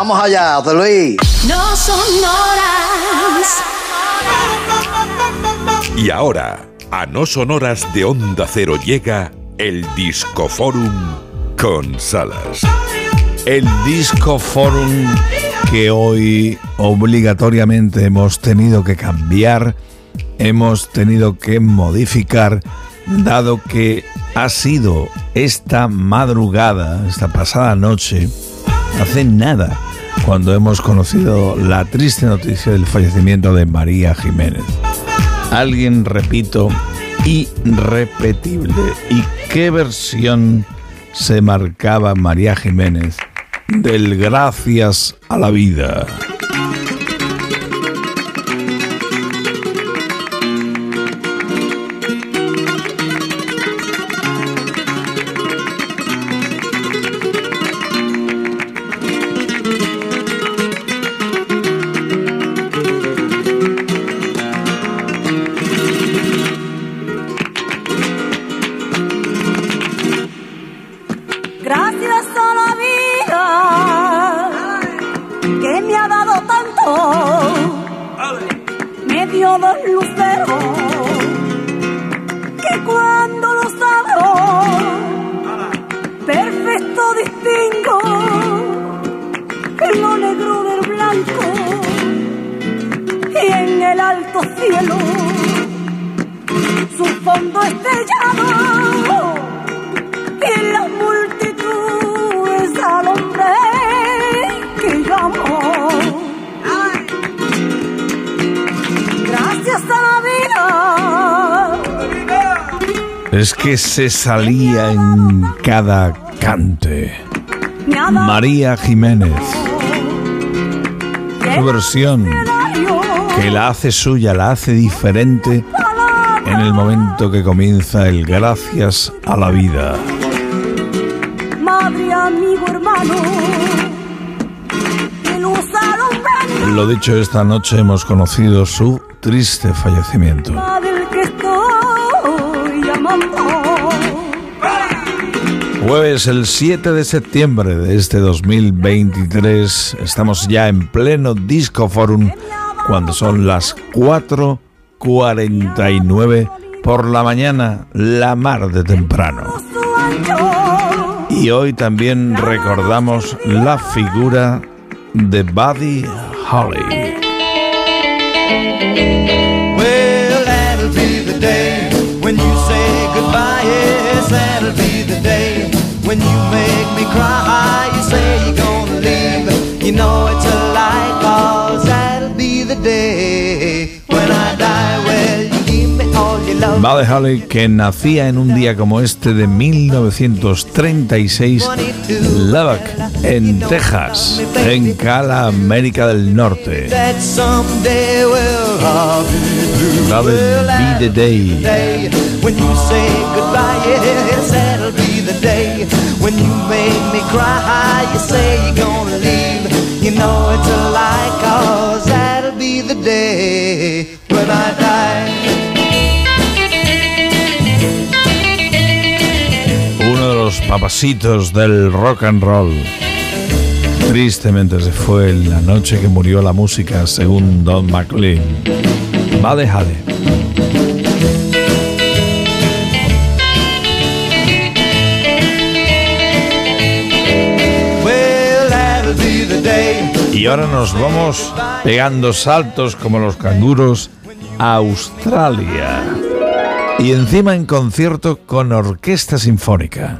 Vamos allá, José Luis. No son horas. Y ahora, a no sonoras de Onda Cero llega el Disco Forum con Salas. El Disco Forum que hoy obligatoriamente hemos tenido que cambiar, hemos tenido que modificar, dado que ha sido esta madrugada, esta pasada noche, hace nada, cuando hemos conocido la triste noticia del fallecimiento de María Jiménez. Alguien, repito, irrepetible. ¿Y qué versión se marcaba María Jiménez del gracias a la vida? Es que se salía en cada cante. María Jiménez, su versión que la hace suya, la hace diferente en el momento que comienza el gracias a la vida. Madre, amigo, hermano. Lo dicho, esta noche hemos conocido su triste fallecimiento. Jueves el 7 de septiembre de este 2023 estamos ya en pleno Disco Forum cuando son las 4.49 por la mañana, la mar de temprano. Y hoy también recordamos la figura de Buddy Holly. Me cry. You say you're gonna leave. You know it's a lie, cause that'll be the day when I die. Well, you give me all your love. Buddy Holly, que nacía en un día como este de 1936, Lubbock, en Texas, en Cala, América del Norte. That someday will That'll Well, be the day. when you say goodbye. Yes, that'll be the day when you make me cry. You say you're gonna leave. You know it's a lie, cause that'll be the day when I die. Uno de los papasitos del rock and roll. Tristemente se fue la noche que murió la música, según Don McLean. Be the day. Y ahora nos vamos pegando saltos como los canguros a Australia. Y encima en concierto con orquesta sinfónica.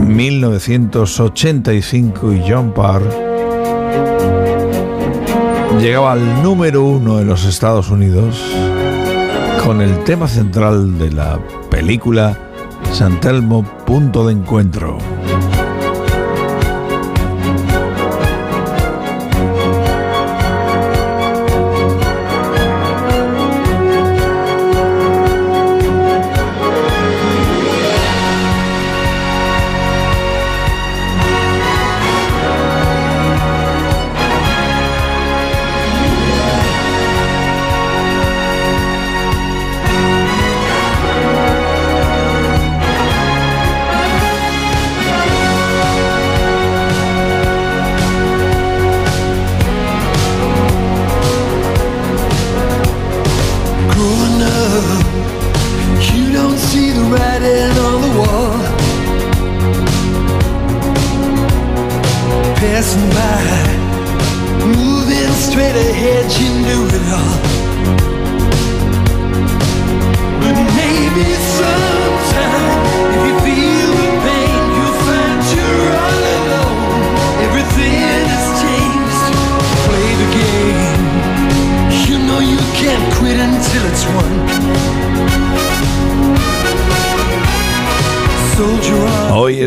1985 y John Parr llegaba al número uno en los Estados Unidos con el tema central de la película San Telmo Punto de Encuentro.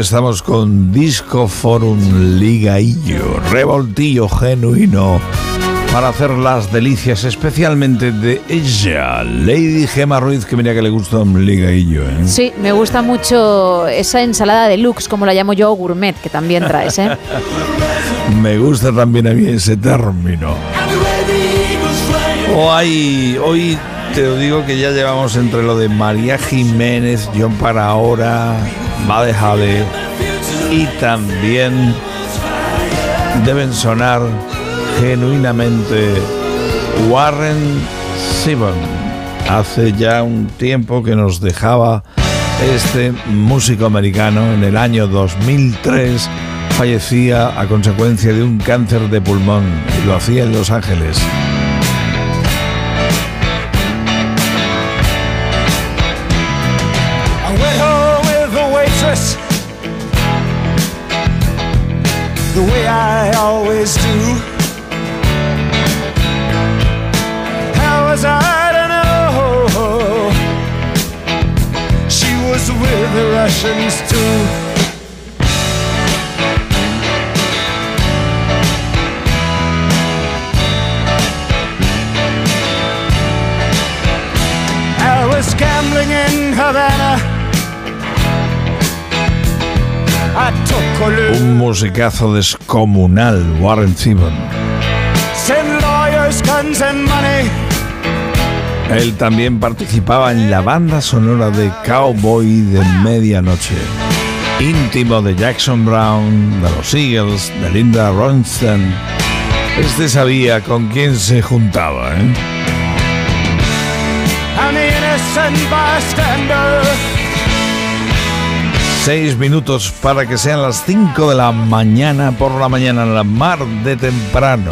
Estamos con Disco Forum Ligaillo, revoltillo genuino para hacer las delicias especialmente de ella, Lady Gemma Ruiz, que mira que le gusta un ligaillo. ¿eh? Sí, me gusta mucho esa ensalada de lux, como la llamo yo, gourmet, que también traes, ¿eh? Me gusta también a mí ese término. Hoy, hoy te digo que ya llevamos entre lo de María Jiménez, John para ahora, Bade Hale y también deben sonar genuinamente Warren Zevon. Hace ya un tiempo que nos dejaba este músico americano en el año 2003 fallecía a consecuencia de un cáncer de pulmón y lo hacía en Los Ángeles. Too? I was gambling in Havana. Un musicazo descomunal, Warren Zevon. Él también participaba en la banda sonora de Cowboy de Medianoche. Íntimo de Jackson Brown, de los Eagles, de Linda Ronstadt. Este sabía con quién se juntaba, ¿eh? Seis minutos para que sean las cinco de la mañana por la mañana en la mar de temprano.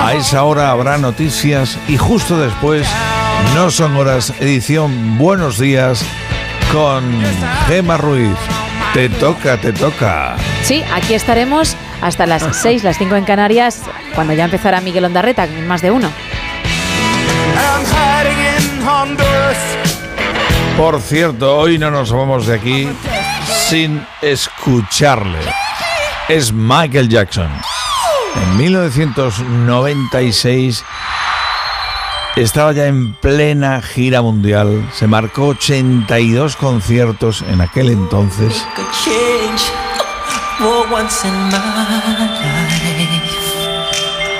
A esa hora habrá noticias y justo después no son horas edición Buenos días con Gema Ruiz. Te toca, te toca. Sí, aquí estaremos hasta las 6, las 5 en Canarias, cuando ya empezará Miguel Ondarreta, más de uno. Por cierto, hoy no nos vamos de aquí sin escucharle. Es Michael Jackson. En 1996 estaba ya en plena gira mundial. Se marcó 82 conciertos en aquel entonces.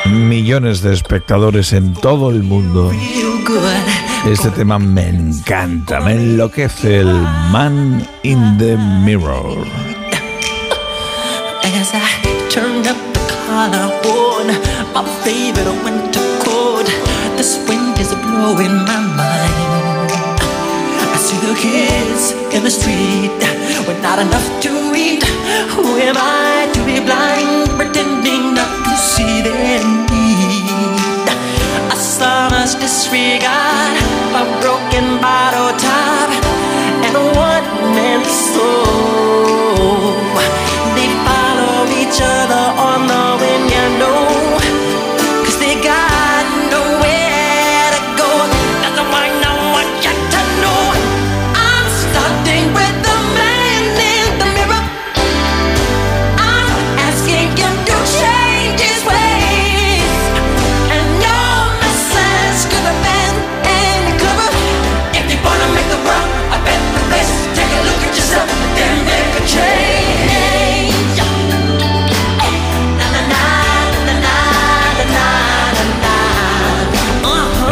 Millones de espectadores en todo el mundo. Este tema me encanta, me enloquece el Man in the Mirror. As I turned up the collar on my favorite winter coat, this wind is blowing my mind. I see the kids in the street with not enough to eat. Who am I to be blind, pretending not to see? A sonorous disregard, a broken bottle top, and a one-man soul.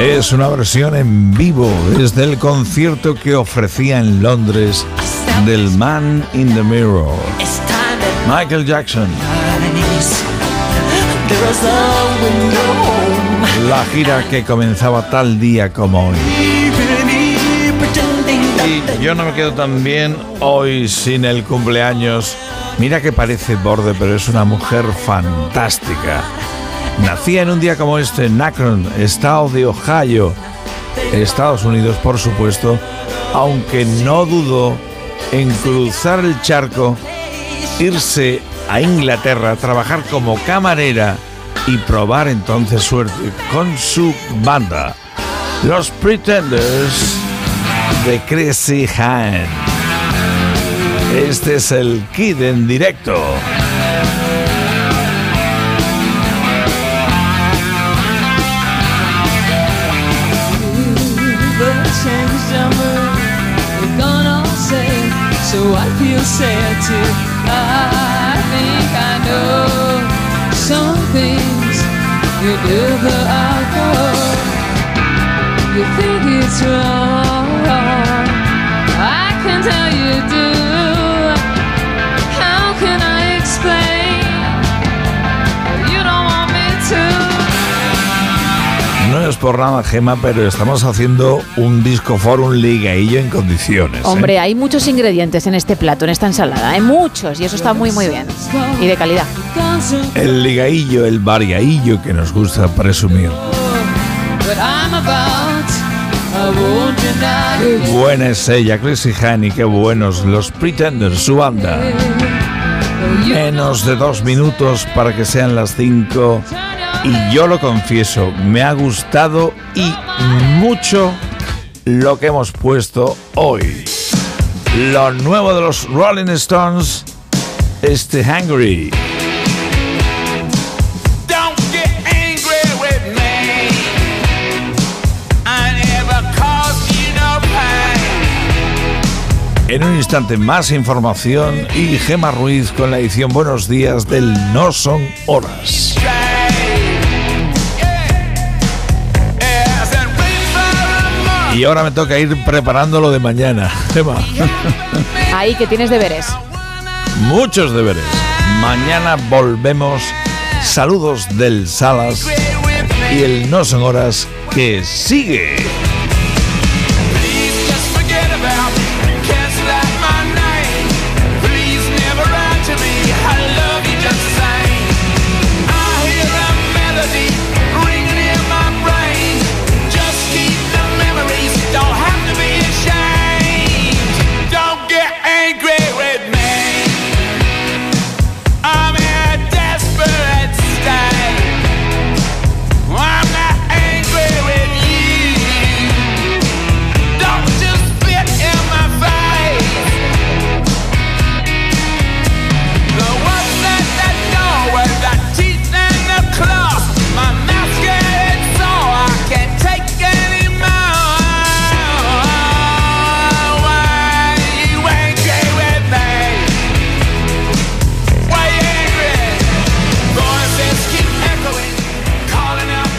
Es una versión en vivo desde el concierto que ofrecía en Londres del Man in the Mirror, Michael Jackson. La gira que comenzaba tal día como hoy. Y yo no me quedo también hoy sin el cumpleaños Mira que parece borde, pero es una mujer fantástica. Nacía en un día como este en Akron, estado de Ohio, Estados Unidos, por supuesto, aunque no dudó en cruzar el charco, irse a Inglaterra, trabajar como camarera y probar entonces suerte con su banda, los Pretenders de Chrissy Hine. Este es el Kid en directo. So I feel sad too. I think I know some things you never outgrow. You think it's wrong. Nada, Gema, pero estamos haciendo un disco forum ligaillo en condiciones. ¿eh? Hombre, hay muchos ingredientes en este plato, en esta ensalada. Hay muchos y eso está muy, muy bien. Y de calidad. El ligaillo, el variaillo que nos gusta presumir. Qué buena es ella, Chrissy Hine, qué buenos los Pretenders, su banda. Menos de dos minutos para que sean las cinco. Y yo lo confieso, me ha gustado y mucho lo que hemos puesto hoy. Lo nuevo de los Rolling Stones, este Hungry. En un instante más información y Gema Ruiz con la edición Buenos Días del No Son Horas. Y ahora me toca ir preparando lo de mañana. Gema, Ahí que tienes deberes. muchos deberes. Mañana volvemos. Saludos del Salas y el No Son Horas que sigue.